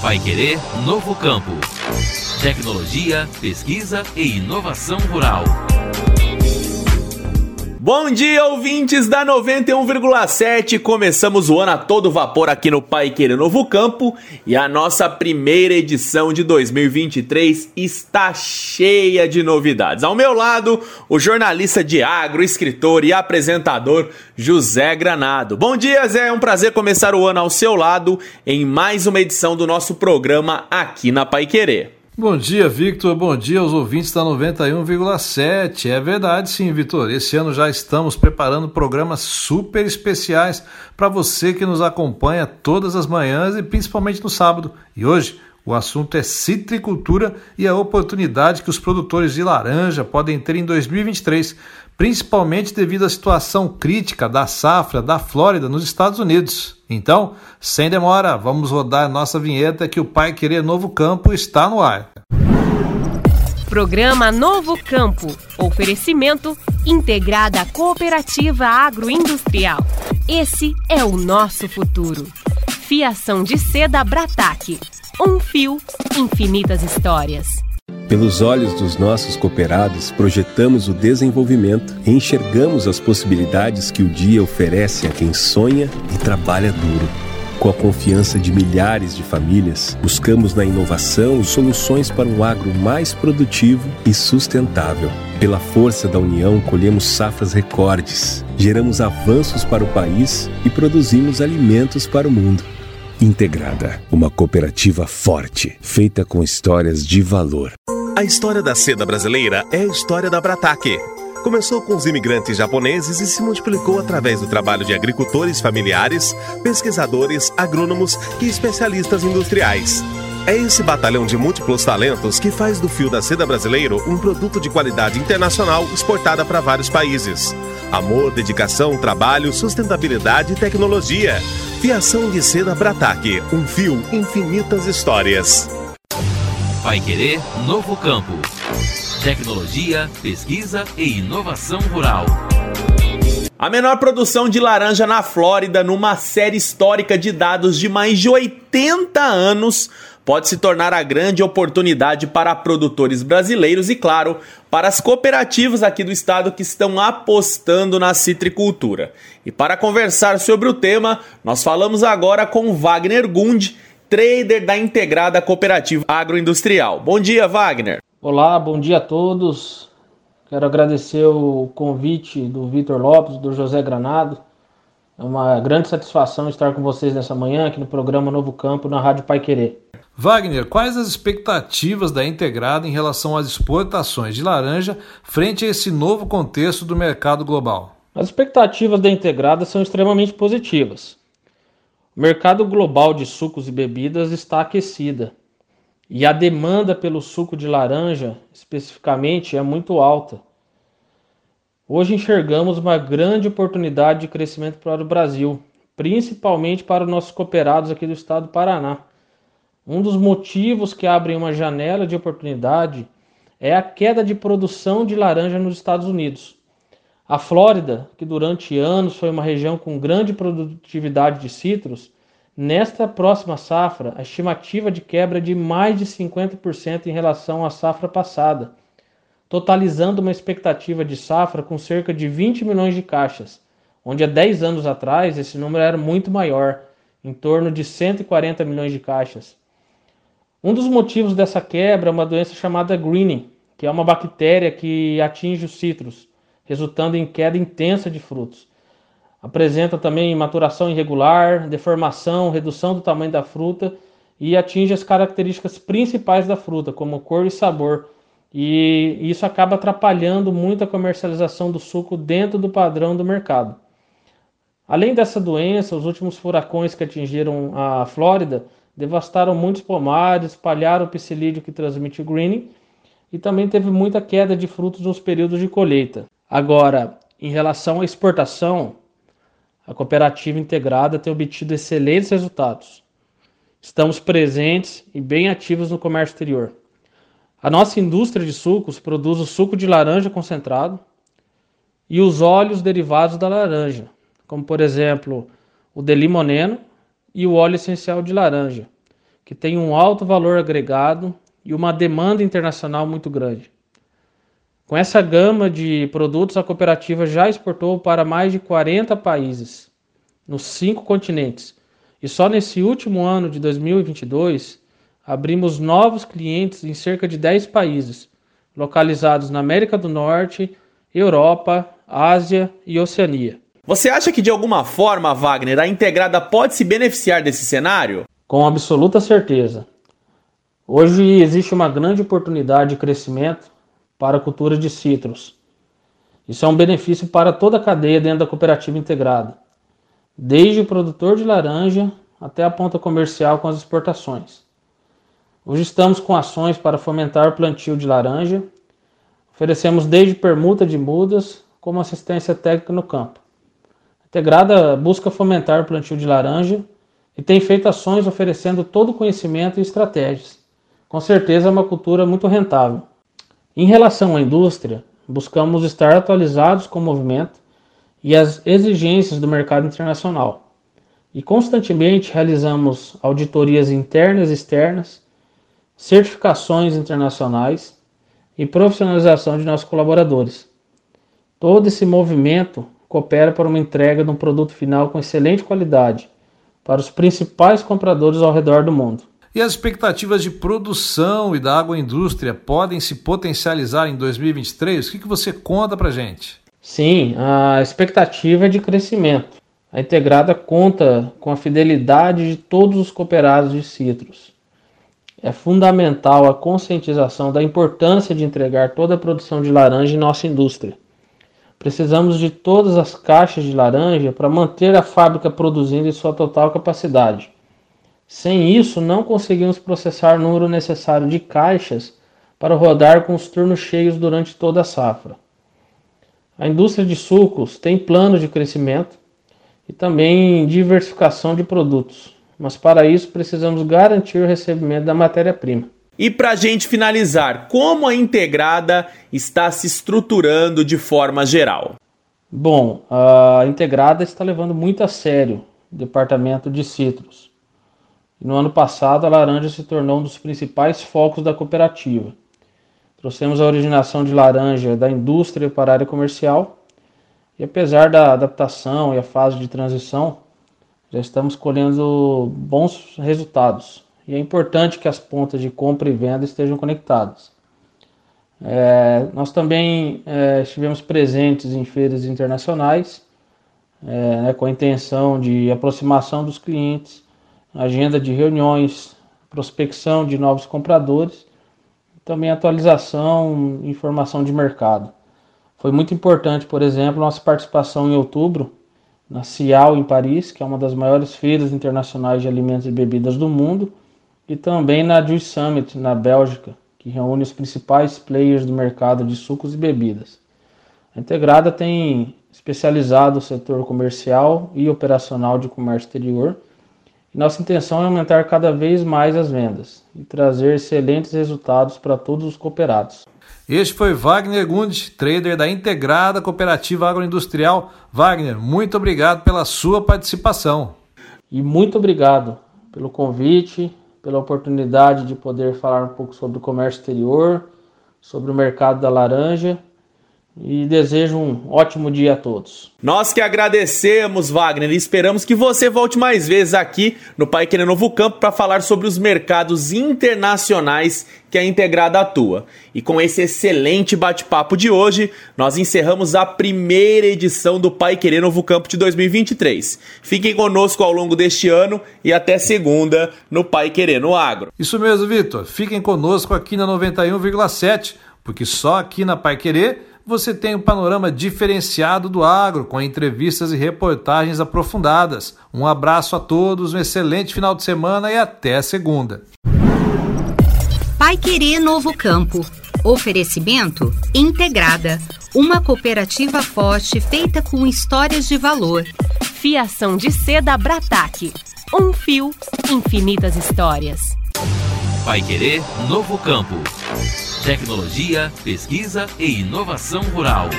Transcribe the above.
Vai Querer Novo Campo. Tecnologia, pesquisa e inovação rural. Bom dia, ouvintes da 91,7. Começamos o ano a todo vapor aqui no Pai Querer Novo Campo e a nossa primeira edição de 2023 está cheia de novidades. Ao meu lado, o jornalista de agro, escritor e apresentador José Granado. Bom dia, Zé. É um prazer começar o ano ao seu lado em mais uma edição do nosso programa aqui na Pai Querer. Bom dia, Victor. Bom dia aos ouvintes da 91,7. É verdade, sim, Victor. Esse ano já estamos preparando programas super especiais para você que nos acompanha todas as manhãs e principalmente no sábado. E hoje o assunto é citricultura e a oportunidade que os produtores de laranja podem ter em 2023, principalmente devido à situação crítica da safra da Flórida nos Estados Unidos. Então, sem demora, vamos rodar nossa vinheta que o Pai Querer Novo Campo está no ar. Programa Novo Campo. Oferecimento Integrada Cooperativa Agroindustrial. Esse é o nosso futuro. Fiação de seda Brataque. Um fio, infinitas histórias. Pelos olhos dos nossos cooperados, projetamos o desenvolvimento e enxergamos as possibilidades que o dia oferece a quem sonha e trabalha duro. Com a confiança de milhares de famílias, buscamos na inovação soluções para um agro mais produtivo e sustentável. Pela força da união, colhemos safras recordes, geramos avanços para o país e produzimos alimentos para o mundo. Integrada, uma cooperativa forte, feita com histórias de valor. A história da seda brasileira é a história da Brataque. Começou com os imigrantes japoneses e se multiplicou através do trabalho de agricultores familiares, pesquisadores, agrônomos e especialistas industriais. É esse batalhão de múltiplos talentos que faz do fio da seda brasileiro um produto de qualidade internacional exportada para vários países. Amor, dedicação, trabalho, sustentabilidade e tecnologia. Fiação de seda Brataque, um fio, infinitas histórias. Vai Querer Novo Campo. Tecnologia, pesquisa e inovação rural. A menor produção de laranja na Flórida, numa série histórica de dados de mais de 80 anos, pode se tornar a grande oportunidade para produtores brasileiros e, claro, para as cooperativas aqui do estado que estão apostando na citricultura. E para conversar sobre o tema, nós falamos agora com Wagner Gund trader da Integrada Cooperativa Agroindustrial. Bom dia, Wagner. Olá, bom dia a todos. Quero agradecer o convite do Vitor Lopes, do José Granado. É uma grande satisfação estar com vocês nessa manhã aqui no programa Novo Campo na Rádio Pai Querer. Wagner, quais as expectativas da Integrada em relação às exportações de laranja frente a esse novo contexto do mercado global? As expectativas da Integrada são extremamente positivas. Mercado global de sucos e bebidas está aquecida e a demanda pelo suco de laranja, especificamente, é muito alta. Hoje enxergamos uma grande oportunidade de crescimento para o Brasil, principalmente para os nossos cooperados aqui do estado do Paraná. Um dos motivos que abrem uma janela de oportunidade é a queda de produção de laranja nos Estados Unidos. A Flórida, que durante anos foi uma região com grande produtividade de citros, nesta próxima safra, a estimativa de quebra é de mais de 50% em relação à safra passada, totalizando uma expectativa de safra com cerca de 20 milhões de caixas, onde há 10 anos atrás esse número era muito maior, em torno de 140 milhões de caixas. Um dos motivos dessa quebra é uma doença chamada greening, que é uma bactéria que atinge os citros resultando em queda intensa de frutos. Apresenta também maturação irregular, deformação, redução do tamanho da fruta e atinge as características principais da fruta, como cor e sabor. E isso acaba atrapalhando muito a comercialização do suco dentro do padrão do mercado. Além dessa doença, os últimos furacões que atingiram a Flórida devastaram muitos pomares, espalharam o psilídeo que transmite o greening e também teve muita queda de frutos nos períodos de colheita. Agora, em relação à exportação, a cooperativa integrada tem obtido excelentes resultados. Estamos presentes e bem ativos no comércio exterior. A nossa indústria de sucos produz o suco de laranja concentrado e os óleos derivados da laranja, como por exemplo o de limoneno e o óleo essencial de laranja, que tem um alto valor agregado e uma demanda internacional muito grande. Com essa gama de produtos, a cooperativa já exportou para mais de 40 países, nos cinco continentes. E só nesse último ano de 2022, abrimos novos clientes em cerca de 10 países, localizados na América do Norte, Europa, Ásia e Oceania. Você acha que de alguma forma, Wagner, a integrada pode se beneficiar desse cenário? Com absoluta certeza. Hoje existe uma grande oportunidade de crescimento para a cultura de citros. Isso é um benefício para toda a cadeia dentro da cooperativa integrada, desde o produtor de laranja até a ponta comercial com as exportações. Hoje estamos com ações para fomentar o plantio de laranja. Oferecemos desde permuta de mudas como assistência técnica no campo. A Integrada busca fomentar o plantio de laranja e tem feito ações oferecendo todo o conhecimento e estratégias. Com certeza é uma cultura muito rentável. Em relação à indústria, buscamos estar atualizados com o movimento e as exigências do mercado internacional. E constantemente realizamos auditorias internas e externas certificações internacionais e profissionalização de nossos colaboradores. Todo esse movimento coopera para uma entrega de um produto final com excelente qualidade para os principais compradores ao redor do mundo. E as expectativas de produção e da agroindústria podem se potencializar em 2023? O que, que você conta para gente? Sim, a expectativa é de crescimento. A integrada conta com a fidelidade de todos os cooperados de citros é fundamental a conscientização da importância de entregar toda a produção de laranja em nossa indústria. Precisamos de todas as caixas de laranja para manter a fábrica produzindo em sua total capacidade. Sem isso, não conseguimos processar o número necessário de caixas para rodar com os turnos cheios durante toda a safra. A indústria de sucos tem plano de crescimento e também diversificação de produtos mas para isso precisamos garantir o recebimento da matéria-prima. E para a gente finalizar, como a integrada está se estruturando de forma geral? Bom, a integrada está levando muito a sério o departamento de citros. No ano passado, a laranja se tornou um dos principais focos da cooperativa. Trouxemos a originação de laranja da indústria para a área comercial e, apesar da adaptação e a fase de transição, já estamos colhendo bons resultados. E é importante que as pontas de compra e venda estejam conectadas. É, nós também é, estivemos presentes em feiras internacionais, é, né, com a intenção de aproximação dos clientes, agenda de reuniões, prospecção de novos compradores, também atualização, informação de mercado. Foi muito importante, por exemplo, nossa participação em outubro na Cial em Paris, que é uma das maiores feiras internacionais de alimentos e bebidas do mundo, e também na Juice Summit na Bélgica, que reúne os principais players do mercado de sucos e bebidas. A Integrada tem especializado o setor comercial e operacional de comércio exterior. Nossa intenção é aumentar cada vez mais as vendas e trazer excelentes resultados para todos os cooperados. Este foi Wagner Gund, trader da Integrada Cooperativa Agroindustrial. Wagner, muito obrigado pela sua participação. E muito obrigado pelo convite, pela oportunidade de poder falar um pouco sobre o comércio exterior, sobre o mercado da laranja e desejo um ótimo dia a todos. Nós que agradecemos, Wagner, e esperamos que você volte mais vezes aqui no Pai Querer Novo Campo para falar sobre os mercados internacionais que a Integrada atua. E com esse excelente bate-papo de hoje, nós encerramos a primeira edição do Pai Querer Novo Campo de 2023. Fiquem conosco ao longo deste ano e até segunda no Pai Querer no Agro. Isso mesmo, Vitor. Fiquem conosco aqui na 91,7, porque só aqui na Pai Querer você tem um panorama diferenciado do agro, com entrevistas e reportagens aprofundadas. Um abraço a todos, um excelente final de semana e até segunda. Pai Querer Novo Campo. Oferecimento Integrada, uma cooperativa forte feita com histórias de valor. Fiação de seda Brataque. Um fio, infinitas histórias. Pai Querer Novo Campo. Tecnologia, pesquisa e inovação rural.